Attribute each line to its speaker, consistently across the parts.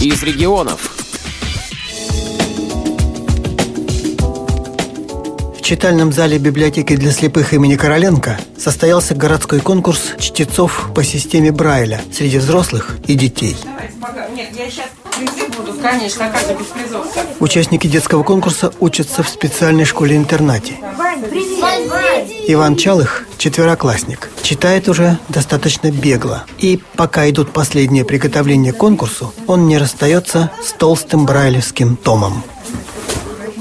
Speaker 1: из регионов.
Speaker 2: В читальном зале библиотеки для слепых имени Короленко состоялся городской конкурс чтецов по системе Брайля среди взрослых и детей.
Speaker 3: Нет, я сейчас призы буду, конечно, а как же без призов
Speaker 2: Участники детского конкурса учатся в специальной школе-интернате. Иван Чалых, четвероклассник, читает уже достаточно бегло. И пока идут последние приготовления к конкурсу, он не расстается с толстым брайлевским томом.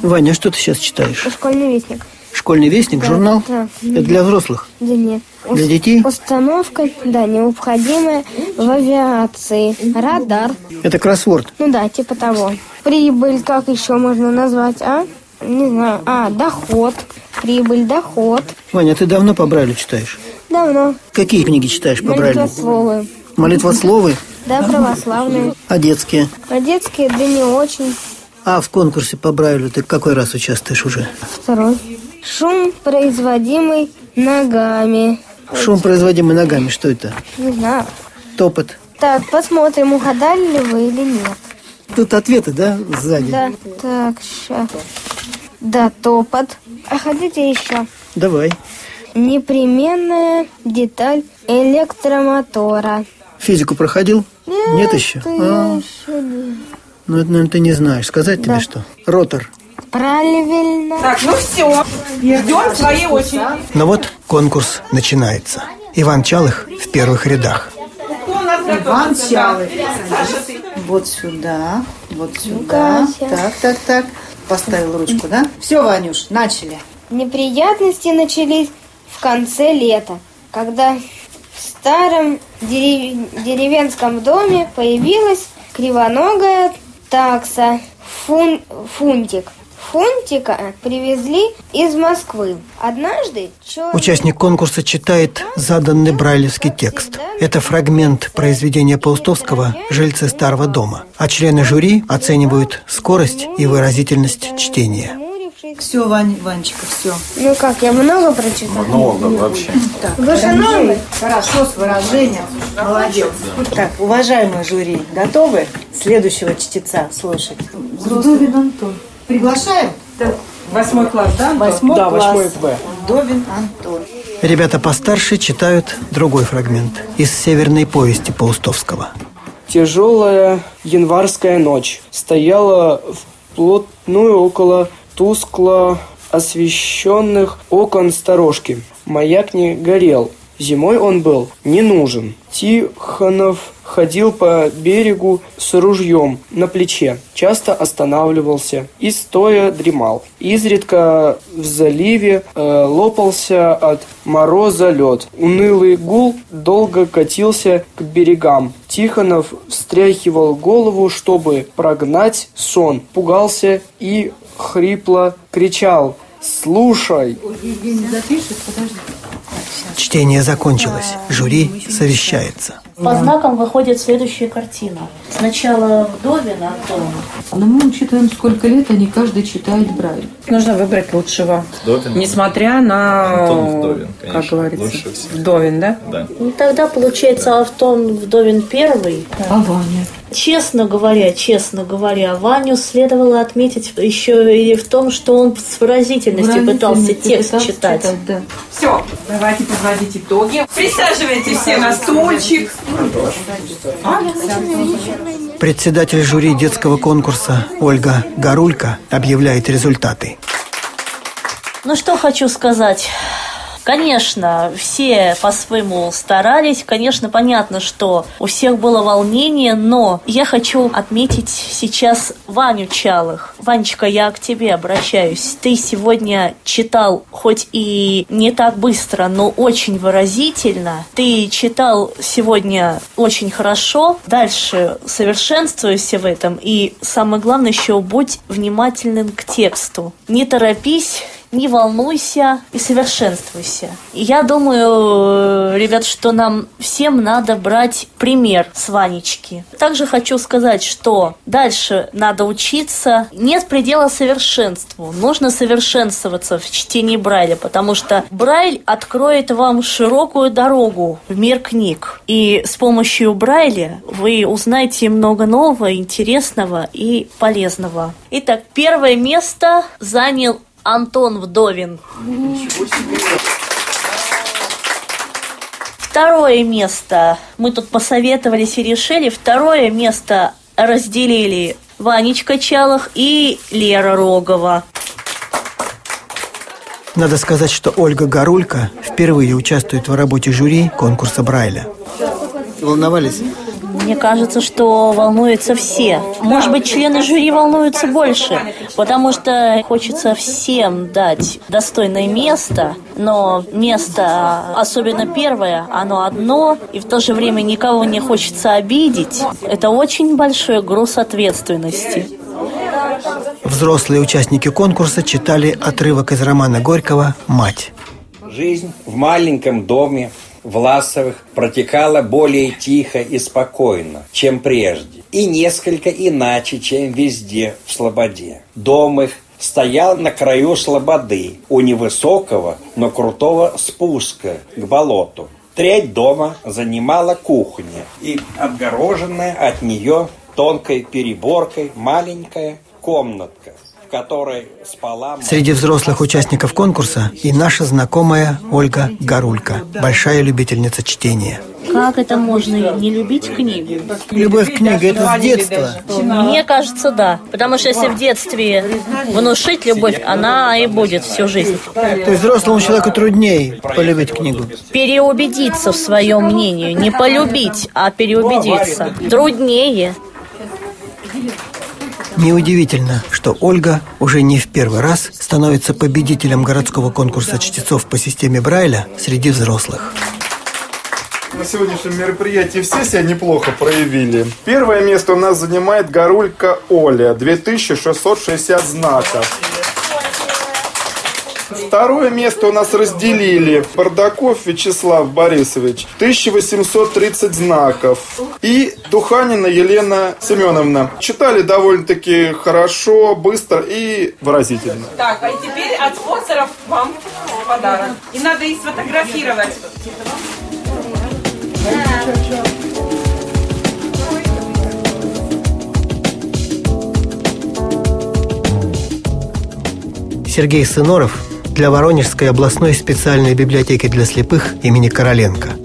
Speaker 2: Ваня, что ты сейчас читаешь?
Speaker 4: Школьный вестник.
Speaker 2: Школьный вестник, журнал?
Speaker 4: да.
Speaker 2: Это для взрослых?
Speaker 4: Да нет.
Speaker 2: Для детей?
Speaker 4: Установка, да, необходимая в авиации. Радар.
Speaker 2: Это кроссворд.
Speaker 4: Ну да, типа того. Прибыль, как еще можно назвать, а? Не знаю. А, доход. Прибыль, доход.
Speaker 2: Ваня, ты давно по Брайлю читаешь?
Speaker 4: Давно.
Speaker 2: Какие книги читаешь по Брайлю?
Speaker 4: Молитвословы.
Speaker 2: Молитвословы?
Speaker 4: Да, православные.
Speaker 2: А детские?
Speaker 4: А детские, да не очень.
Speaker 2: А в конкурсе по Брайлю ты какой раз участвуешь уже?
Speaker 4: Второй. Шум, производимый ногами.
Speaker 2: Шум, производимый ногами, что это?
Speaker 4: Не знаю.
Speaker 2: Топот.
Speaker 4: Так, посмотрим, угадали ли вы или нет.
Speaker 2: Тут ответы, да, сзади?
Speaker 4: Да. Так, сейчас. Да, топот. А хотите еще?
Speaker 2: Давай.
Speaker 4: Непременная деталь электромотора.
Speaker 2: Физику проходил? Нет еще?
Speaker 4: это
Speaker 2: А,
Speaker 4: еще не.
Speaker 2: ну, это, наверное, ты не знаешь. Сказать тебе
Speaker 4: Да.
Speaker 2: что? Ротор.
Speaker 4: Правильно.
Speaker 3: Так, ну все. Ждем своей очереди.
Speaker 2: Ну вот, конкурс начинается. Иван Чалых в первых рядах.
Speaker 5: Иван Чалых. Вот сюда, вот сюда. Так, так, так. Поставил ручку, да? Все, Ванюш, начали.
Speaker 4: Неприятности начались в конце лета, когда в старом дерев- деревенском доме появилась кривоногая такса фун- фунтик. Фунтика привезли из Москвы. Однажды черный
Speaker 2: Участник конкурса читает заданный брайлевский текст. Это фрагмент произведения Паустовского «Жильцы старого дома». А члены жюри оценивают скорость и выразительность чтения.
Speaker 5: Все, Вань, Ванечка, все.
Speaker 4: Ну как, я много прочитала?
Speaker 6: Много вообще.
Speaker 4: Вы же новый.
Speaker 5: Хорошо, с выражением. Молодец. Так, уважаемые жюри, готовы следующего чтеца слушать? Вдовин Антон. Приглашаем?
Speaker 3: Восьмой класс, да?
Speaker 5: Восьмой
Speaker 6: Да,
Speaker 5: класс.
Speaker 6: восьмой Б.
Speaker 5: Вдовин Антон.
Speaker 2: Ребята постарше читают другой фрагмент из «Северной повести» Паустовского.
Speaker 7: Тяжелая январская ночь стояла вплотную около тускло освещенных окон сторожки. Маяк не горел. Зимой он был не нужен. Тихонов ходил по берегу с ружьем на плече, часто останавливался и стоя дремал. Изредка в заливе э, лопался от мороза лед. Унылый гул долго катился к берегам. Тихонов встряхивал голову, чтобы прогнать сон. Пугался и хрипло кричал «Слушай!»
Speaker 2: Чтение закончилось. Жюри совещается.
Speaker 8: По знакам выходит следующая картина. Сначала Вдовин Антон.
Speaker 9: Но мы учитываем, сколько лет они каждый читает Брайль.
Speaker 3: Нужно выбрать лучшего.
Speaker 6: Вдовин.
Speaker 3: Несмотря на...
Speaker 6: Антон Вдовин,
Speaker 3: Как
Speaker 6: конечно.
Speaker 3: говорится.
Speaker 6: Лучше всех.
Speaker 3: Вдовин, да?
Speaker 6: Да.
Speaker 8: Ну, тогда получается Антон Вдовин первый.
Speaker 9: А Ваня?
Speaker 8: Честно говоря, честно говоря, Ваню следовало отметить еще и в том, что он с выразительностью пытался текст
Speaker 9: пытался
Speaker 8: читать.
Speaker 9: да.
Speaker 3: Все, давайте подводить итоги. Присаживайтесь все на стульчик.
Speaker 2: Председатель жюри детского конкурса Ольга Гарулька объявляет результаты.
Speaker 8: Ну что хочу сказать. Конечно, все по-своему старались. Конечно, понятно, что у всех было волнение, но я хочу отметить сейчас Ваню Чалых. Ванечка, я к тебе обращаюсь. Ты сегодня читал, хоть и не так быстро, но очень выразительно. Ты читал сегодня очень хорошо. Дальше совершенствуйся в этом. И самое главное еще будь внимательным к тексту. Не торопись, не волнуйся и совершенствуйся. И я думаю, э, ребят, что нам всем надо брать пример с Ванечки. Также хочу сказать, что дальше надо учиться. Нет предела совершенству. Нужно совершенствоваться в чтении Брайля, потому что Брайль откроет вам широкую дорогу в мир книг. И с помощью Брайля вы узнаете много нового, интересного и полезного. Итак, первое место занял Антон Вдовин. Второе место. Мы тут посоветовались и решили. Второе место разделили Ванечка Чалых и Лера Рогова.
Speaker 2: Надо сказать, что Ольга Гарулька впервые участвует в работе жюри конкурса Брайля. Волновались?
Speaker 8: Мне кажется, что волнуются все. Может быть, члены жюри волнуются больше, потому что хочется всем дать достойное место, но место, особенно первое, оно одно, и в то же время никого не хочется обидеть. Это очень большой груз ответственности.
Speaker 2: Взрослые участники конкурса читали отрывок из романа Горького «Мать».
Speaker 1: Жизнь в маленьком доме Власовых протекала более тихо и спокойно, чем прежде, и несколько иначе, чем везде в Слободе. Дом их стоял на краю слободы, у невысокого, но крутого спуска к болоту. Треть дома занимала кухня и отгороженная от нее тонкой переборкой маленькая комнатка.
Speaker 2: Среди взрослых участников конкурса и наша знакомая Ольга Гарулька, большая любительница чтения.
Speaker 8: Как это можно не любить книгу?
Speaker 2: Любовь к книге – это с детства.
Speaker 8: Мне кажется, да. Потому что если в детстве внушить любовь, она и будет всю жизнь.
Speaker 2: То есть взрослому человеку труднее полюбить книгу.
Speaker 8: Переубедиться в своем мнении. Не полюбить, а переубедиться. Труднее.
Speaker 2: Неудивительно, что Ольга уже не в первый раз становится победителем городского конкурса чтецов по системе Брайля среди взрослых.
Speaker 6: На сегодняшнем мероприятии все себя неплохо проявили. Первое место у нас занимает Горулька Оля, 2660 знаков. Второе место у нас разделили Бардаков Вячеслав Борисович, 1830 знаков. И Духанина Елена Семеновна. Читали довольно-таки хорошо, быстро и выразительно.
Speaker 3: Так, а теперь от спонсоров вам подарок. И надо их сфотографировать.
Speaker 2: Сергей Сыноров для Воронежской областной специальной библиотеки для слепых имени Короленко –